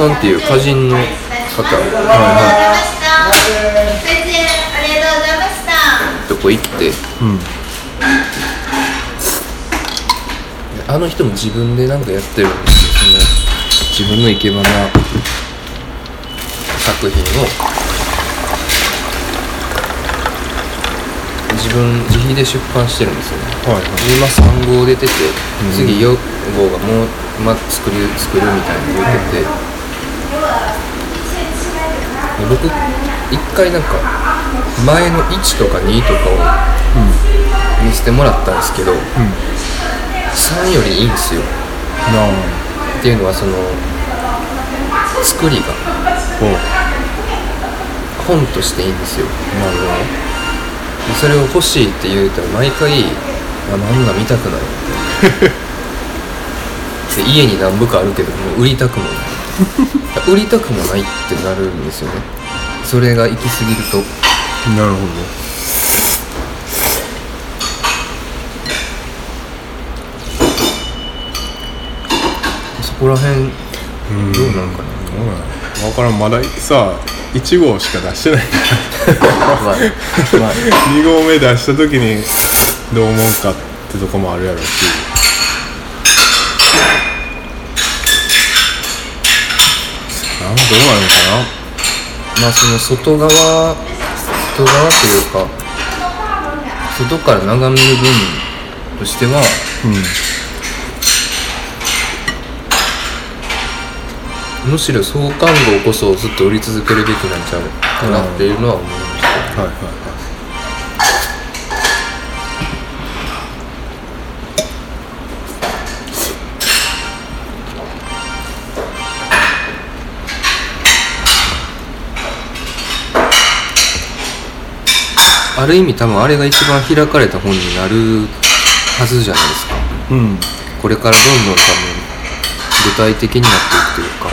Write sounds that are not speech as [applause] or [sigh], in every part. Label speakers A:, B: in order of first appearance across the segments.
A: さんていう歌人の方
B: ありがとうございました。プレゼンありがとうございました。
A: とこ行って
C: うん
A: あの人も自分でなんかやってるんですよその自分の生け花作品を自分自費で出版してるんですよね
C: はいはい
A: 今3号出てて、次4号がもう、ま、作る作るみたいなの言ってて、で僕一回なんか前の1とか2とかを見せてもらったんですけど、3よりいいんですよ。
C: なあ。
A: っていうのはその作りが本としていいんですよ。
C: なるほ
A: でそれを欲しいって言うたら毎回「あなんだ見たくない」[laughs] で家に何部かあるけどもう売りたくもない [laughs] 売りたくもないってなるんですよね。それが行き過ぎると。
C: どなるほ
A: そこら辺
C: どうん。
A: どうなんかな？
C: 分からん。まださ1号しか出してない。
A: ま [laughs] あまあ。
C: 2 [laughs] 号目出した時にどう思うかってとこもあるやろうしなんどうなのかな。
A: まあその外側外側というか外から眺める分としては
C: うん
A: むしろ創刊号こそずっと売り続けるべきなんちゃうかなっていうのは思いました、
C: はいはいはい。
A: ある意味多分あれが一番開かれた本になるはずじゃないですか。
C: うん。
A: これからどんどん多分具体的になっていくというか。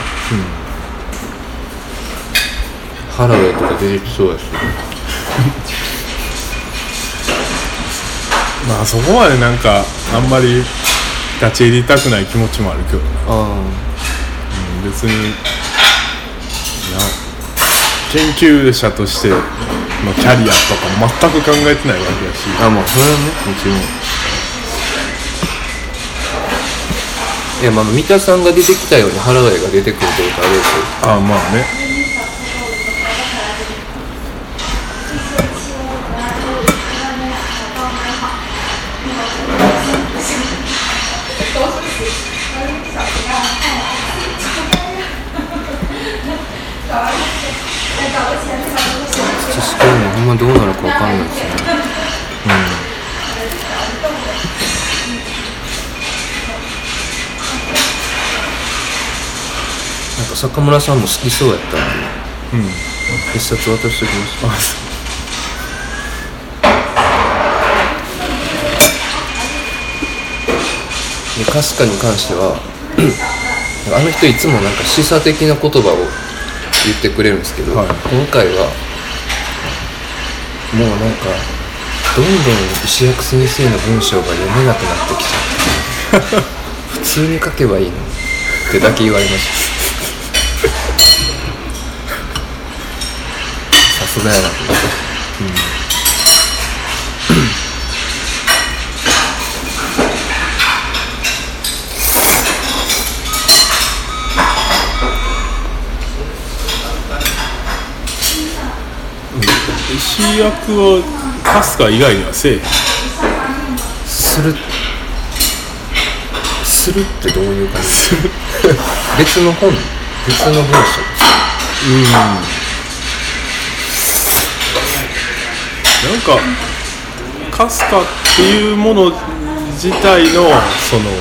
A: ハラウェイとか出てきそうだし。[laughs]
C: まあそこまでなんかあんまり立ち入りたくない気持ちもあるけど。な、
A: あ。
C: うん別にな研究者としてのキャリアとか全く考えてないわけだし。
A: ああまあそれはね。もちろん。いやまあ三田さんが出てきたようにハラウェイが出てくるというかあれですよ。
C: ああまあね
A: 知識もほん。まどうなるかわかん。ないですねうん。なん。か坂村さん。も好きそうやったん。で
C: うん。
A: 一冊渡しておきました
C: あ
A: でかすかに関してはあの人いつもなん。か示唆的な言葉を言ってくれるん。ですけど、
C: はい
A: 今回はもうなんかどんどん石役先生の文章が読めなくなってきちゃって。[laughs] 普通に書けばいいのに。ってだけ言われました。[laughs] さすがやな。と思って
C: 石役を春日以外にはせえへん
A: するするってどういう感じ？別の本別の文章。
C: なんかかすかっていうもの自体のその、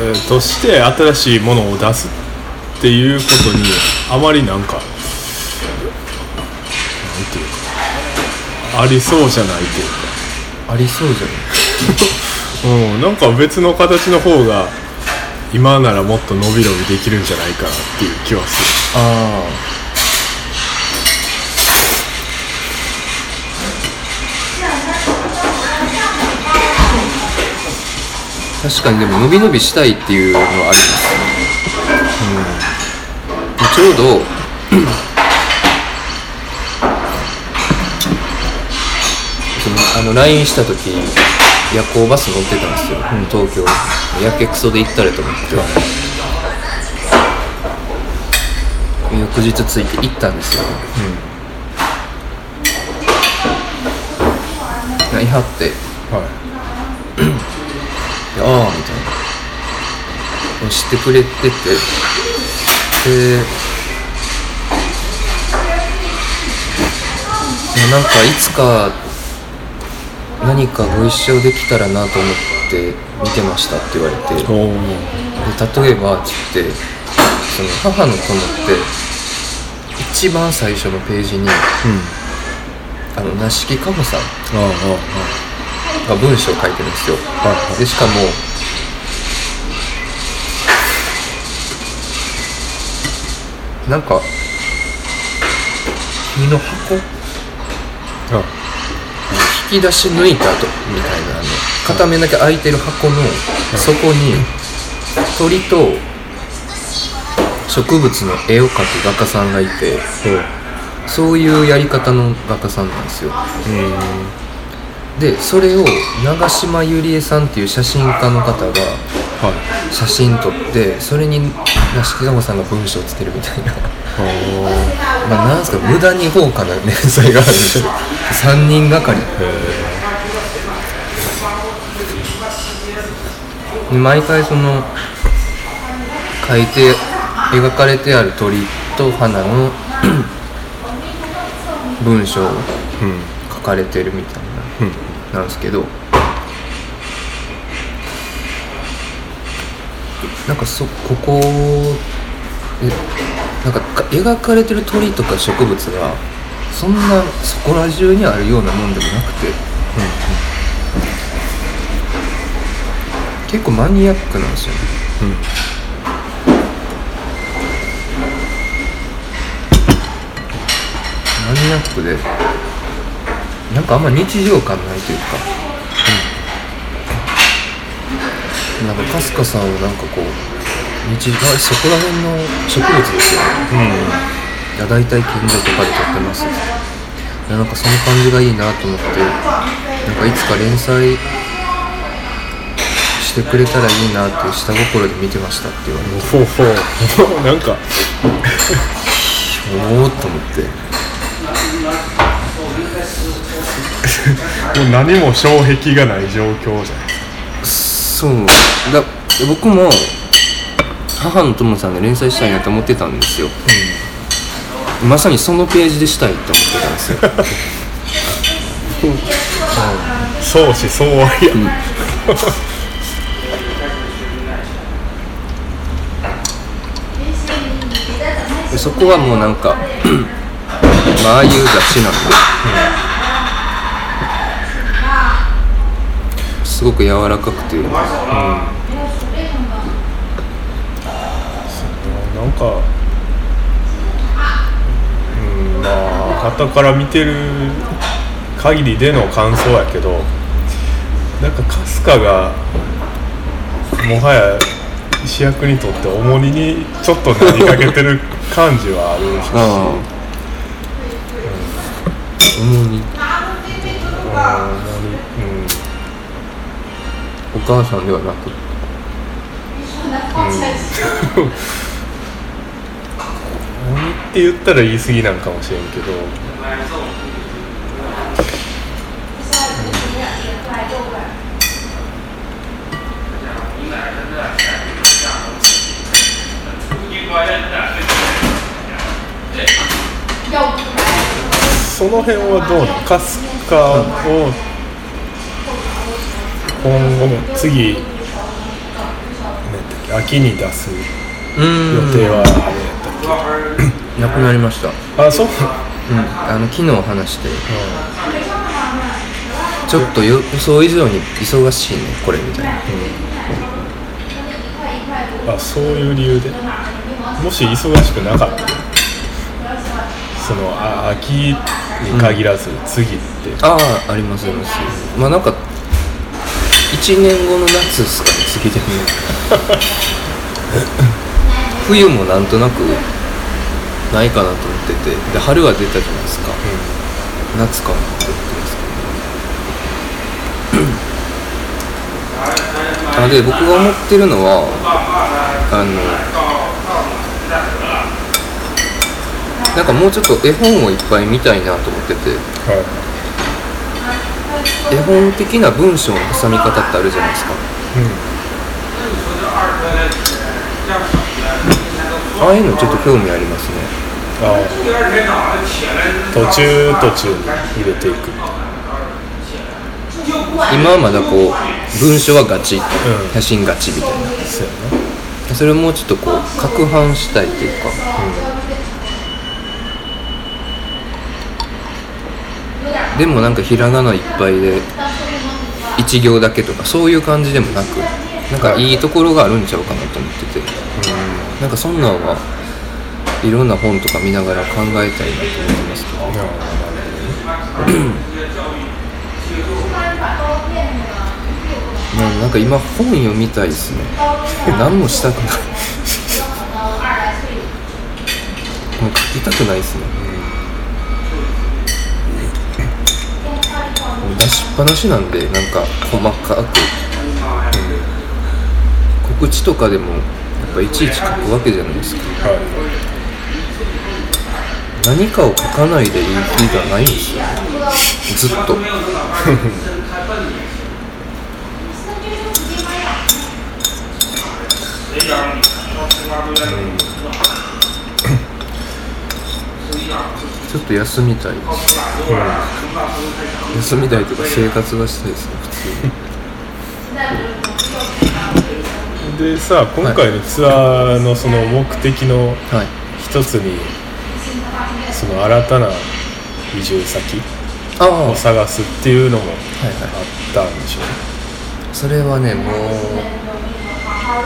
C: えーとして新しいものを出すっていうことにあまりなんかなんていうかありそうじゃないというか
A: ありそうじゃない
C: うん、なんか別の形の方が今ならもっと伸び伸びできるんじゃないかなっていう気はする
A: ああ確かにでも伸び伸びしたいっていうのはありますねちょうどの LINE した時夜行バス乗ってたんですよ、東京。やけくそで行ったれと思って、翌日着いて行ったんですよ、うん、いはって。
C: はい。
A: でああみたいな。知ってくれてて。でまあなんかいつか何かご一緒できたらなと思って見てましたって言われて。で例えばつってその母の友って一番最初のページに
C: うん。
A: あの梨木かほさんが文章を書いてるんですよ。でしかもなんか身の箱
C: あ
A: 引き出し抜いた後みたいなあの片面だけ開いてる箱の底に鳥と植物の絵を描く画家さんがいて
C: そう
A: そういうやり方の画家さんなんですよ。
C: うん
A: でそれを長島ゆりえさんっていう写真家の方が
C: はい。
A: 写真撮ってそれに梨木かほさんが文章をつけるみたいな。
C: お
A: まあなんすか無駄に豪華な連載があるんで。すよ3人がかり。
C: へ
A: で毎回その書いて描かれてある鳥と花の文章を書かれてるみたい
C: うん
A: ななんですけどなんかそここえなんかか描かれてる鳥とか植物がそんなそこら中にあるようなもんでもなくて、うん結構マニアックなんですよね。うん。マニアックでなんかあんま日常感ないというか、なんか春日さんはなんかこう日常あそこら辺の植物ですよね。いや大体近所とかで撮ってます。いやなんかその感じがいいなと思ってなんかいつか連載してくれたらいいなって下心で見てましたって言われて。
C: ほうほう。[laughs] なんか。
A: おおっと思って。[laughs]
C: もう何も障壁がない状況じゃない
A: そう。だ僕も母の友さんで連載したいなと思ってたんですよ、まさにそのページでしたいって思ってたんですよ。
C: 相思相愛や、
A: でそこはもうなんか [clears throat] まあああいう雑誌なんですごく柔らかくて。
C: なんかうん。まあ傍から見てる限りでの感想やけどなんかかすかがもはや主役にとって重荷にちょっとなりかけてる感じはあるし。
A: ああ。重に
C: うん。
A: お母さんではなく。
C: 重荷って言ったら言い過ぎなん。かもしれん。[laughs] けどその辺はどうなの？かすかを今後も次何やったっけ秋に出す予定はあれやったっけ？
A: なくなりました。
C: あそう。
A: うん。あの昨日話して。ちょっと予想以上に忙しいねこれみたいな。
C: あそういう理由で？もし忙しくなかったらそのあ秋に限らず次って、
A: ああありますあります。まあなんか1年後の夏ですかね次でも [laughs] 冬もなんとなくないかなと思ってて。で春は出たじゃないですか。夏かなって思ってますけど。[clears throat] あで僕が思ってるのはあのなんかもうちょっと絵本をいっぱい見たいなと思ってて。
C: は
A: 絵本的な文章の挟み方ってあるじゃないですか。
C: い、
A: ああいうのちょっと興味ありますね。
C: ああ。途中途中に入れていく。
A: 今はまだこう文章はガチ、
C: ん。
A: 写真ガチみたいな。
C: そうや
A: それをもうちょっとこう攪拌したいというか、でもなんかひらがないっぱいで一行だけとかそういう感じでもなくなんかいいところがあるんちゃうかなと思ってて、なんかそんなんはいろんな本とか見ながら考えたいなと思ってますけど。
C: なな
A: うん。なんか今本読みたいですね。[laughs] 何もしたくない。もう書きたくないですね、もう出しっぱなしなんでなんか細かく、告知とかでもやっぱいちいち書くわけじゃないですか。
C: はい。
A: 何かを書かないでいい日がないんですよ。ずっと。ちょっと休みたいです、休みたいとか生活がしたいですね普通に。
C: でさ今回のツアーのその目的の
A: はい。
C: 一つにその新たな移住先を探すっていうのも
A: はい。
C: あったんでしょうね。
A: それはねもう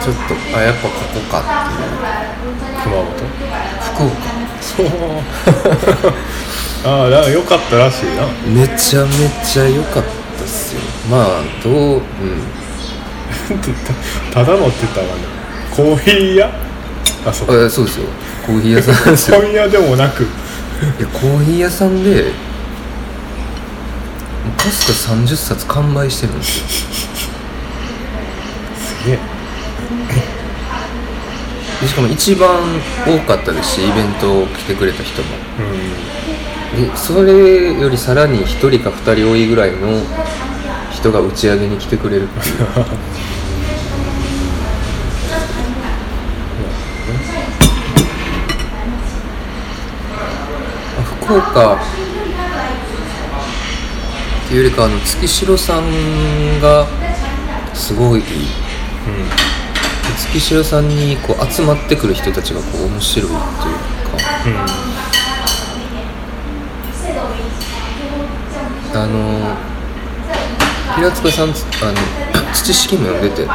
A: ちょっとあやっぱここかっていう。
C: 熊本？
A: 福岡。
C: そう [laughs] ああだから良かったらしいな。
A: めちゃめちゃ良かったっすよ。まあどううん。
C: た [laughs] ただのって言ったらね。コーヒー屋？あそう。
A: あそうですよ。コーヒー屋さんですよ。
C: 本屋でもなく。
A: いやコーヒー屋さんでもうかすか30冊完売してるんですよ。[laughs]
C: すげえ。
A: でしかも一番多かったですしイベント来てくれた人も。
C: うん
A: でそれよりさらに1人か2人多いぐらいの人が打ち上げに来てくれるっていうあ福岡っていうよりかあの月城さんがすごいうん。月城さんにこう集まってくる人たちがこう面白いっていうか。うん。あの平塚さんつあの土式も読んでて。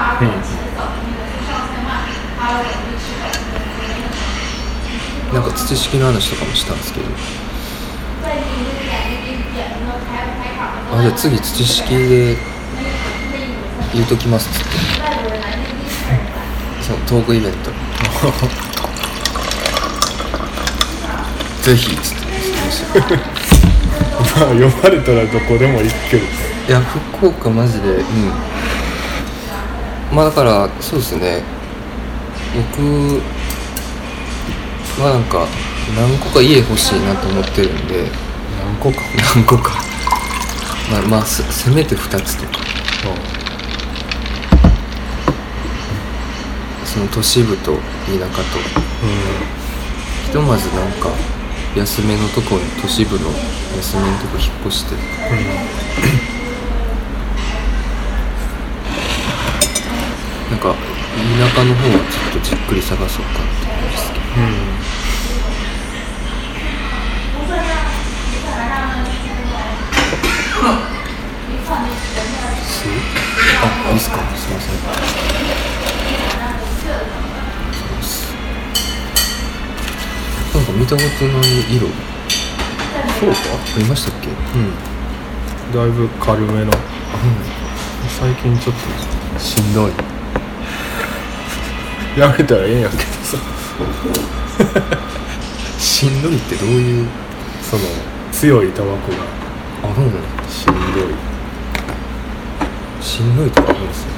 A: なんか土式の話とかもしたんですけど。あじゃあ次土式で言うときますっつって。そのトークイベント。[laughs] ぜひっつって。言ってました
C: まあ呼ばれたらどこでも行くけど。
A: いや福岡マジでうん。まあだからそうですね。僕はなんか何個か家欲しいなと思ってるんで。
C: 何個か？
A: 何個か。まあまあせせめて2つとか。その都市部と田舎と。ひとまずなんか安めのとこに都市部の安めのとこ引っ越して。なんか田舎の方はちょっとじっくり探そうかって思うんですけど。あいいですか？すいません見たことない色。
C: そうか
A: ありましたっけ？
C: うん。だいぶ軽めの。最近ちょっとしんどい。やめたらええんやけどさ。
A: しんどいってどういう？
C: その強いタバコが。
A: あそうなの
C: しんどい。
A: しんどいとかあるんですよ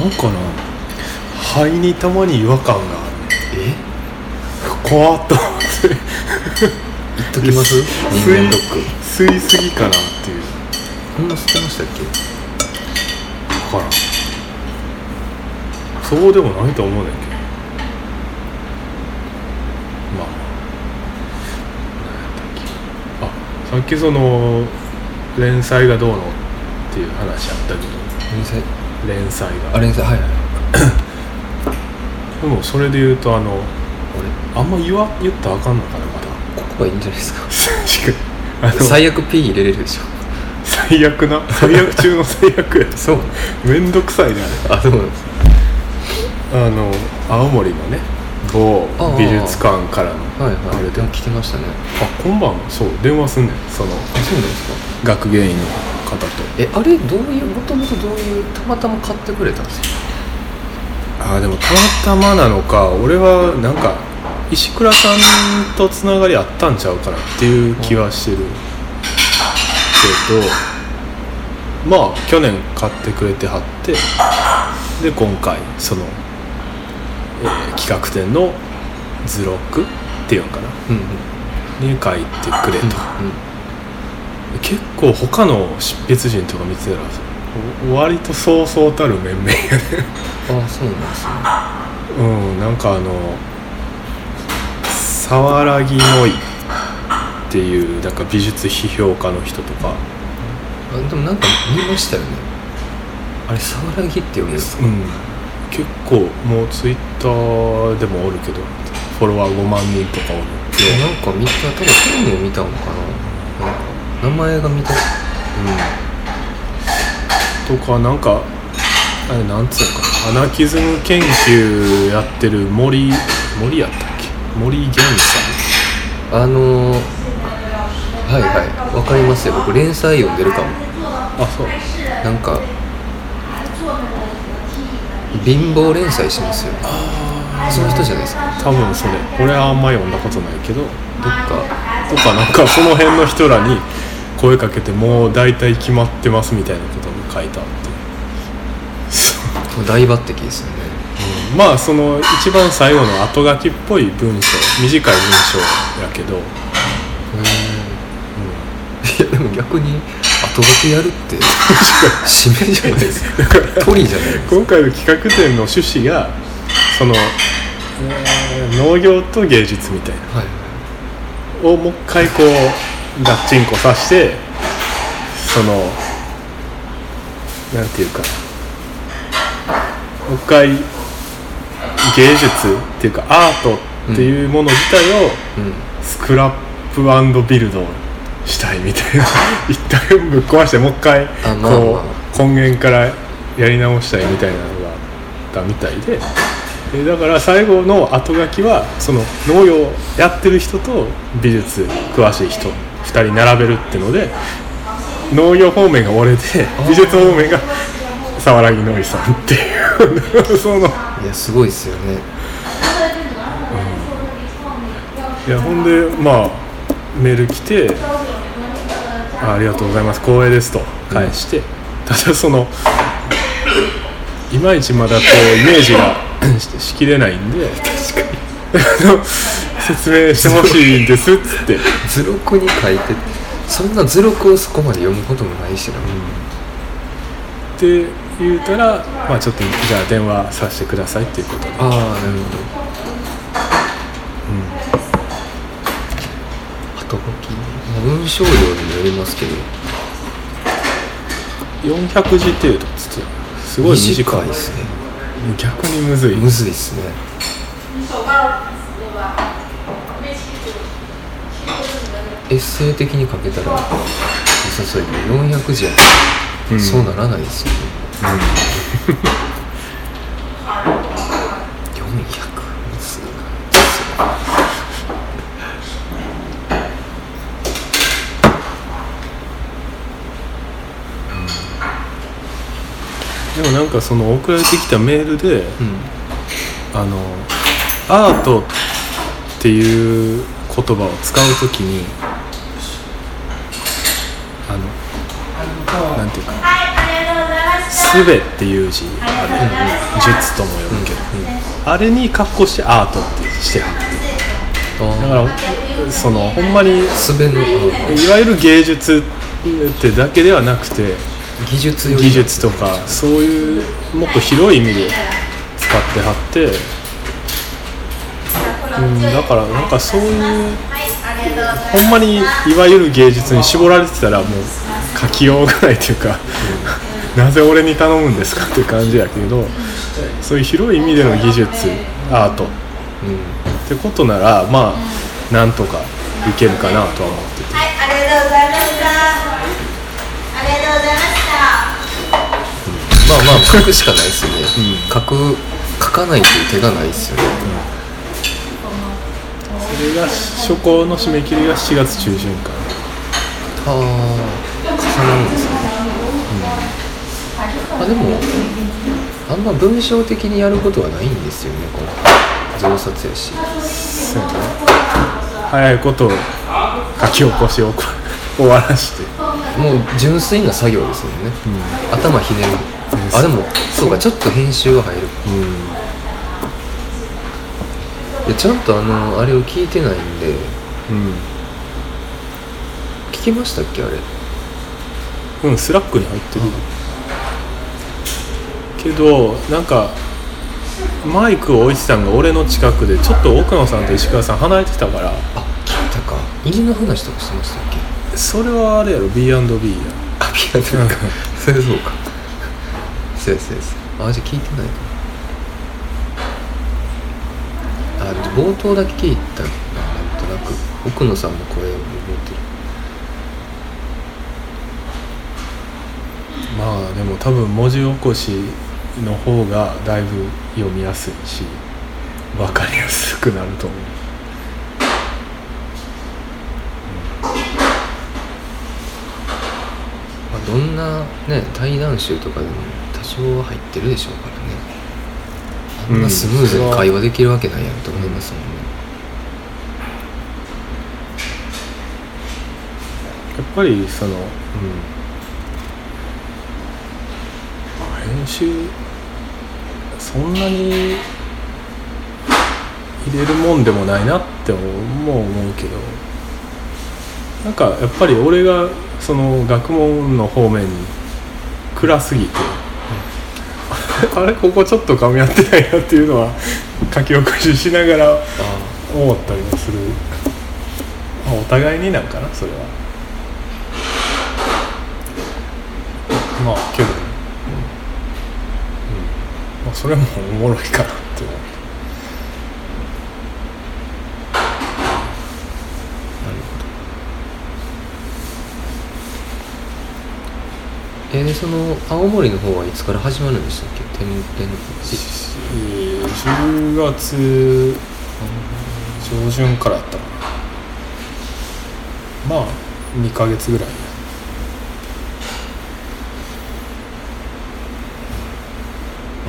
C: なんかな肺にたまに違和感がある。
A: え？
C: 怖っと
A: 言っときます？人間ドック。
C: 吸いすぎかなっていう。
A: こんな吸ってましたっけ？
C: 分からん。そうでもないと思うねんけど。まあ。何やったっけ？あさっきその連載がどうのっていう話あったけど。
A: 連載？
C: 連載が。
A: あ連載はいはい。
C: でもそれで言うとあの
A: あ
C: あんま言わ言ったらあかんのかなまだ。
A: れここはいいんじゃないですか。
C: 確かに
A: 最悪 P 入れれるでしょ。
C: 最悪な？最悪中の最悪や。
A: そう。
C: めんどくさいねあれ
A: あそうなんです。
C: あの青森のね某
A: ああ。
C: 美術館からの
A: はいはい。
C: あれで。
A: でも来てましたね。
C: あ今晩そう電話すんねん。その
A: あそうなんですか。
C: 学芸員の方と。
A: えあれどういうもともとどういうたまたま買ってくれたんですか？
C: ああでもたまたまなのか俺はなんか石倉さんとつながりあったんちゃうかなっていう気はしてるけどまあ去年買ってくれてはってで今回その、えー企画展の図録っていうのかな。
A: うんうん。
C: に書いてくれと、
A: うん
C: 結構他の執筆陣とか見てたらお割とそうそうたる面々やね。
A: あそうなんですね。
C: うんなんかあの沢良木のいっていうなんか美術批評家の人とか、
A: あでもなんか見ましたよね。あれ沢良木って読むんですか？
C: うん、結構もうツイッターでもおるけどフォロワー5万人とかおる
A: なんか見た多分本を見たのかな？なんか名前が見た。
C: とかなんかあれなんつうのかな？アナキズム研究やってる森森やった森源さ
A: あのー、はいはいわかりますよ。僕連載読んでるかも。
C: んあそう。
A: なんか貧乏連載してますよ。ねその人じゃないですか。
C: 多分それ。俺はあんま読んだことないけど。
A: どっか。
C: とかなんかその辺の人らに声かけてもう大体決まってますみたいなことも書いてあって。[laughs]
A: 大抜擢です
C: まあその一番最後の後書きっぽい文章短い文章やけど、[laughs]
A: いやでも逆に後書きやるって締めじゃないです。か鳥じゃない
C: 今回の企画展の趣旨がその、えー農業と芸術みたいな。
A: はい。
C: をもう一回こうガッチンコさしてそのなんていうかもう一回芸術っていうかアートっていうもの自体を
A: うん。
C: スクラップビルドしたいみたいな。[laughs] 一旦ぶっ壊してもう一回こ
A: ま
C: う根源からやり直したいみたいなのがあったみたいで。でだから最後の後書きはその農業やってる人と美術詳しい人2人並べるってので農業方面が俺で美術方面が沢良木のりさんっていう。そ [laughs] の
A: いやすごいですよね。
C: いやほんでまあメール来てあ「ありがとうございます。光栄です」と。返して、ただそのいまいちまだこうイメージがし [laughs] しきれないんで。あの説明してほしいんですっつって。
A: 図録に書いてそんな図録をそこまで読むこともないしな、
C: って言うたらまあちょっとじゃあ電話させてくださいっていうことで。
A: ああなるほど、後書き文章量にもよりますけど。
C: 400字程度っつってすごい短い。
A: ですね。
C: 逆にむずい。
A: むずいっすね。エッセイ的に書けたら良さそうやけど400字やったら
C: うん。
A: そうならないですよね、400むずい
C: でもなんかその送られてきたメールで
A: うん。
C: あのアートっていう言葉を使う時にあのなんていうか
B: はい、ありがとうございま「した。
C: すべ」っていう字あれ
B: した
C: 術とも呼ぶけど、あれに格好してアートってしてはって。だからそのほんまに
A: すべのうん。
C: いわゆる芸術ってだけではなくて
A: 技術
C: 技術とかそういうもっと広い意味で使ってはって、うん、だからなんかそういう。ほんまにいわゆる芸術に絞られてたらもう書きようがないというか、なぜ俺に頼むんですかっていう感じやけどそういう広い意味での技術アート。っ
A: うん
C: てことならまあなんとかいけるかなとは思ってて。
B: はい、ありがとうございました。ありがとうございました。
A: まあまあ書くしかないですよね、書く書かないという手がないですよね。
C: それが初稿の締め切りが7月中旬かな。
A: ああ重なるんです。ね、あでもあんま文章的にやることはないんですよねこれ増刷やし。
C: そうやね。早いこと書き起こしを [laughs] 終わらして。
A: もう純粋な作業ですよね、頭ひねる。あでもそうかちょっと編集が入る。でちゃんとあのあれを聞いてないんで。
C: うん。
A: 聞きましたっけあれ。
C: うん、スラックに入ってる、けどなんかマイクを置いてたんが俺の近くでちょっと奥野さんと石川さん離れてたから。
A: あ聞いたか。犬の話とかしてましたっけ？
C: それはあれやろ B&B や。
A: あピアノかそれそうか。そうやそうやそうや。あじゃあ聞いてないか。あで冒頭だけ聞いたななんとなく奥野さんの声を覚えてる。
C: まあでも多分文字起こしの方がだいぶ読みやすいし分かりやすくなると思う。
A: まあ、どんなね対談集とかでも多少は入ってるでしょうからね。あんなスムーズに会話できるわけないやんと思いますもんね、
C: やっぱりそのうん。まあ編集そんなに入れるもんでもないなっても思うけど。なんかやっぱり俺がその学問の方面に暗すぎて、あれここちょっと噛み合ってないなっていうのは書き起こししながら
A: あ。
C: 思ったりもする、まあ、お互いになんかなそれは。まあけど、それもおもろいかなって思う
A: なるほど。えーでその青森の方はいつから始まるんでしたっけ天天
C: えー10月上旬からやったかな。まあ2ヶ月ぐらい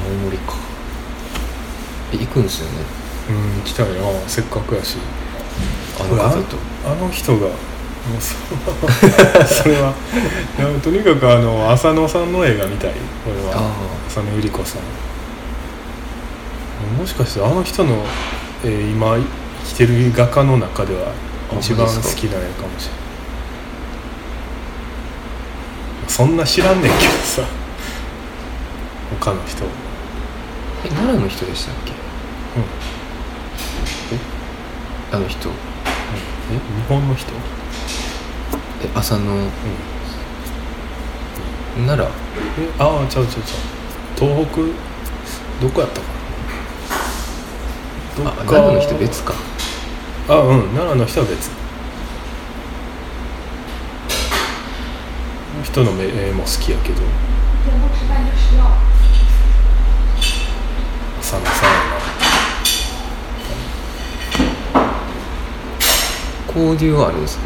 A: 青森かえ行くんですよね。
C: うん行きたいなせっかくやし。
A: あの方と。
C: あの人がもうそ [laughs] それはいやとにかくあの浅野さんの映画見たい俺は。
A: あ
C: 浅野ゆり子さん。もしかしてあの人の、えー今生きてる画家の中では
A: あ
C: 一番好きな絵かもしれないそんな知らんねんけどさ。他の人。
A: え奈良の人でしたっけ？
C: うん
A: あの人。
C: え？日本の人？
A: え浅野。奈良。
C: え？ああちゃうちゃうちゃう。東北？どこやったかな？
A: あ
C: どっか？
A: 奈良の人別か。
C: あうん。奈良の人は別。人の絵も好きやけど浅野さんや
A: 交流はあるんですか？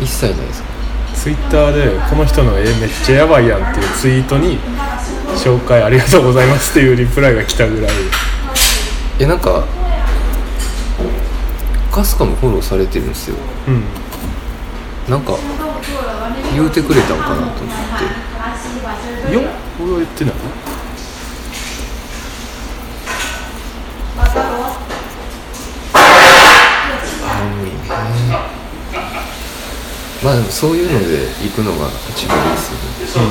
A: 一切ないですか？
C: なツイッターで「この人の絵めっちゃやばいやん」っていうツイートに「紹介ありがとうございます」っていうリプライが来たぐらい。
A: えなんかかすかもフォローされてるんですよ。
C: うん。
A: なんか言うてくれたんかなと思って。
C: いや俺は言ってない
A: まあでもそういうので行くのが一番いいですよね。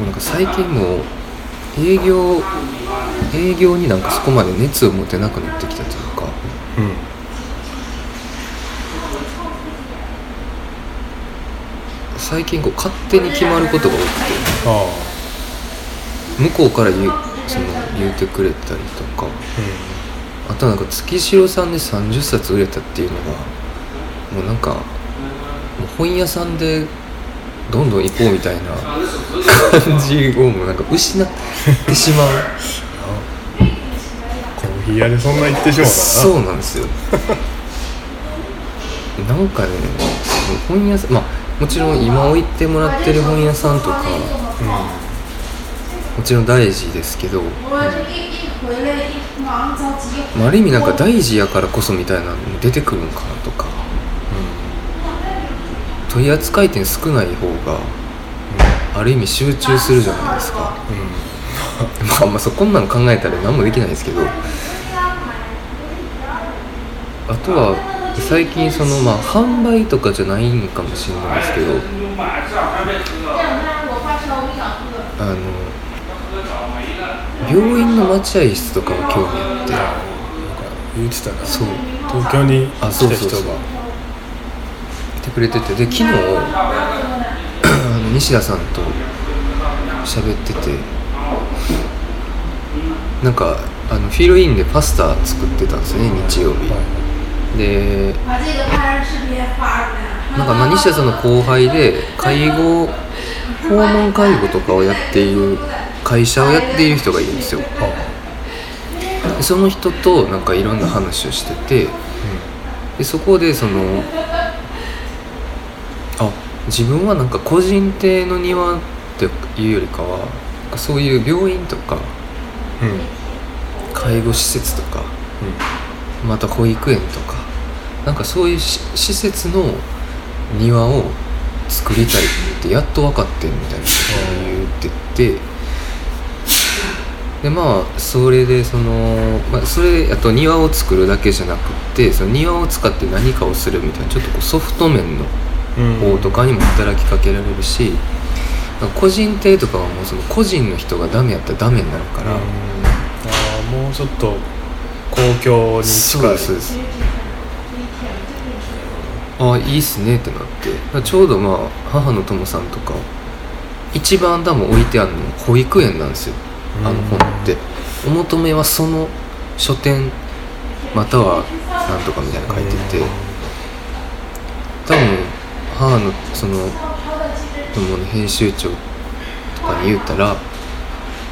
A: うなんか最近もう営業営業になんかそこまで熱を持てなくなってきたというか。
C: うん。
A: 最近こう勝手に決まることが多くて。
C: あ。
A: 向こうから言うその言うてくれたりとか。
C: あ
A: あとなんか月城さんで30冊売れたっていうのがもうなんかもう本屋さんでどんどん行こうみたいな感じをもうなんか失ってしまう。
C: コーヒー屋でそんな言ってしまうか
A: そうなんですよ。なんかね本屋さんまあもちろん今置いてもらってる本屋さんとかもちろん大事ですけど、まあ、ある意味なんか大事やからこそみたいなの出てくるんかなとかうん。取り扱い店少ない方がうんある意味集中するじゃないですか。うん。[laughs] まあまあそこんなん考えたら何もできないですけど。あとは最近そのまあ販売とかじゃないんかもしれないですけどあの病院の待合室とかは興味あって。
C: 言ってたな。
A: そう。
C: 東京に
A: あ
C: 来た人が。
A: 来てくれてて。で昨日あの西田さんと喋ってて。なんかあのフィールインでパスタ作ってたんですよね日曜日。でなんかまあ西田さんの後輩で介護訪問介護とかをやっている会社をやっている人がいるんですよ。でその人となんかいろんな話をしててでそこでそのあ。自分はなんか個人邸の庭っていうよりかはそういう病院とか介護施設とかまた保育園とかなんかそういうし施設の庭を作りたいってやっと分かってんみたいなことを言っててでまあそれでその、まあ、それあと庭を作るだけじゃなくってその庭を使って何かをするみたいなちょっとこうソフト面の
C: うん。
A: 方とかにも働きかけられるし、なんか個人邸とかはもうその個人の人がダメやったらダメになるから、
C: ああもうちょっと公共に近い。
A: そうです。そうですああいいっすねってなって。ちょうどまあ母の友さんとか一番多分置いてあるの保育園なんですよあの本って。お求めはその書店またはなんとかみたいなの書いてて。多分母のその友の編集長とかに言ったら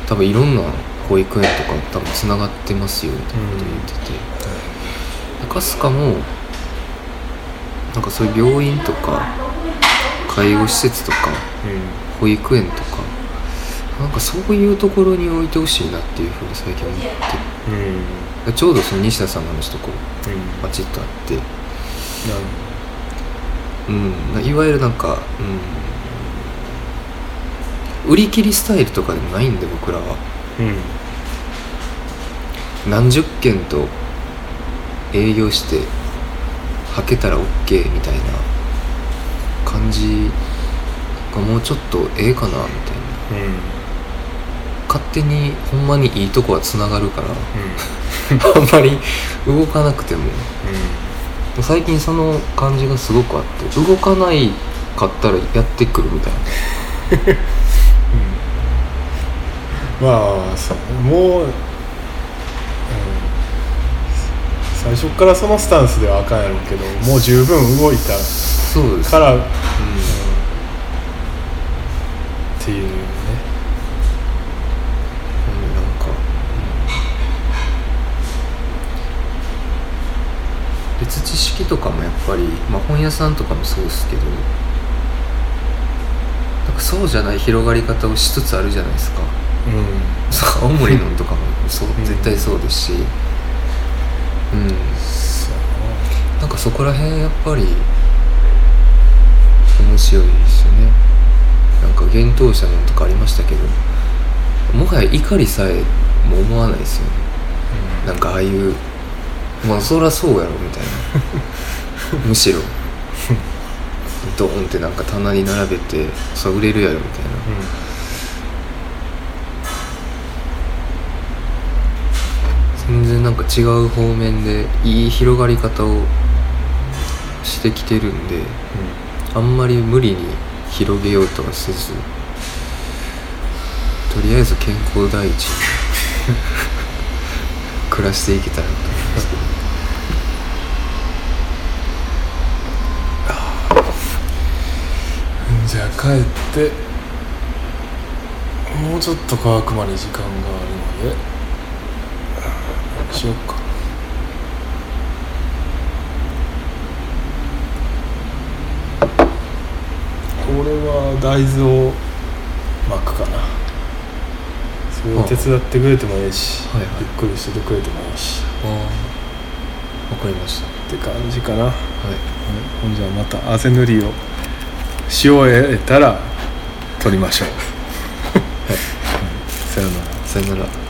A: 多分いろんな保育園とか多分つながってますよみたいなこと言ってて、でかすかもなんかそういう病院とか介護施設とか保育園とかなんかそういうところに置いてほしいなっていうふうに最近思って
C: うん。
A: ちょうどその西田さんの話とこう
C: うん。
A: バチッとあって。うん。ないわゆるなんか、うん、売り切りスタイルとかでもないんで僕らは。
C: うん。
A: 何十件と営業してはけたら OK みたいな感じがもうちょっとええかなみたいな。
C: うん
A: 勝手にほんまにいいとこはつながるから
C: うん。[laughs]
A: あんまり動かなくても。最近その感じがすごくあって動かないかったらやってくるみたいな。
C: まあそうもう、うん、最初からそのスタンスではあかんやろうけどもう十分動いた
A: そうです。
C: から、うん
A: う
C: っていうね
A: んなんか別知識とかもやっぱり、まあ、本屋さんとかもそうですけどかそうじゃない広がり方をしつつあるじゃないですか。
C: うん。
A: そう青森のとかもそう
C: うん。
A: 絶対そうですし。うん。なんかそこら辺やっぱり面白いですよね。なんか幻冬舎のとかありましたけどもはや怒りさえも思わないですよね。なんかああいうまあそりゃそうやろみたいな [laughs] むしろ。ドーンってなんか棚に並べてさ売れるやろみたいな。全然なんか違う方面でいい広がり方をしてきてるんであんまり無理に広げようとはせずとりあえず健康第一に [laughs] 暮らしていけたらと思いますけど
C: うんじゃあ帰ってもうちょっと乾くまで時間があるので何しようか。俺は大豆を巻くかな。それを手伝ってくれてもいいし、
A: はいはい。
C: ゆっくりしててくれてもいいし。
A: わかりました。
C: って感じかな、
A: はい。
C: ほんじゃまた汗塗りをし終えたら撮りましょう、はい、さよなら。
A: さよなら。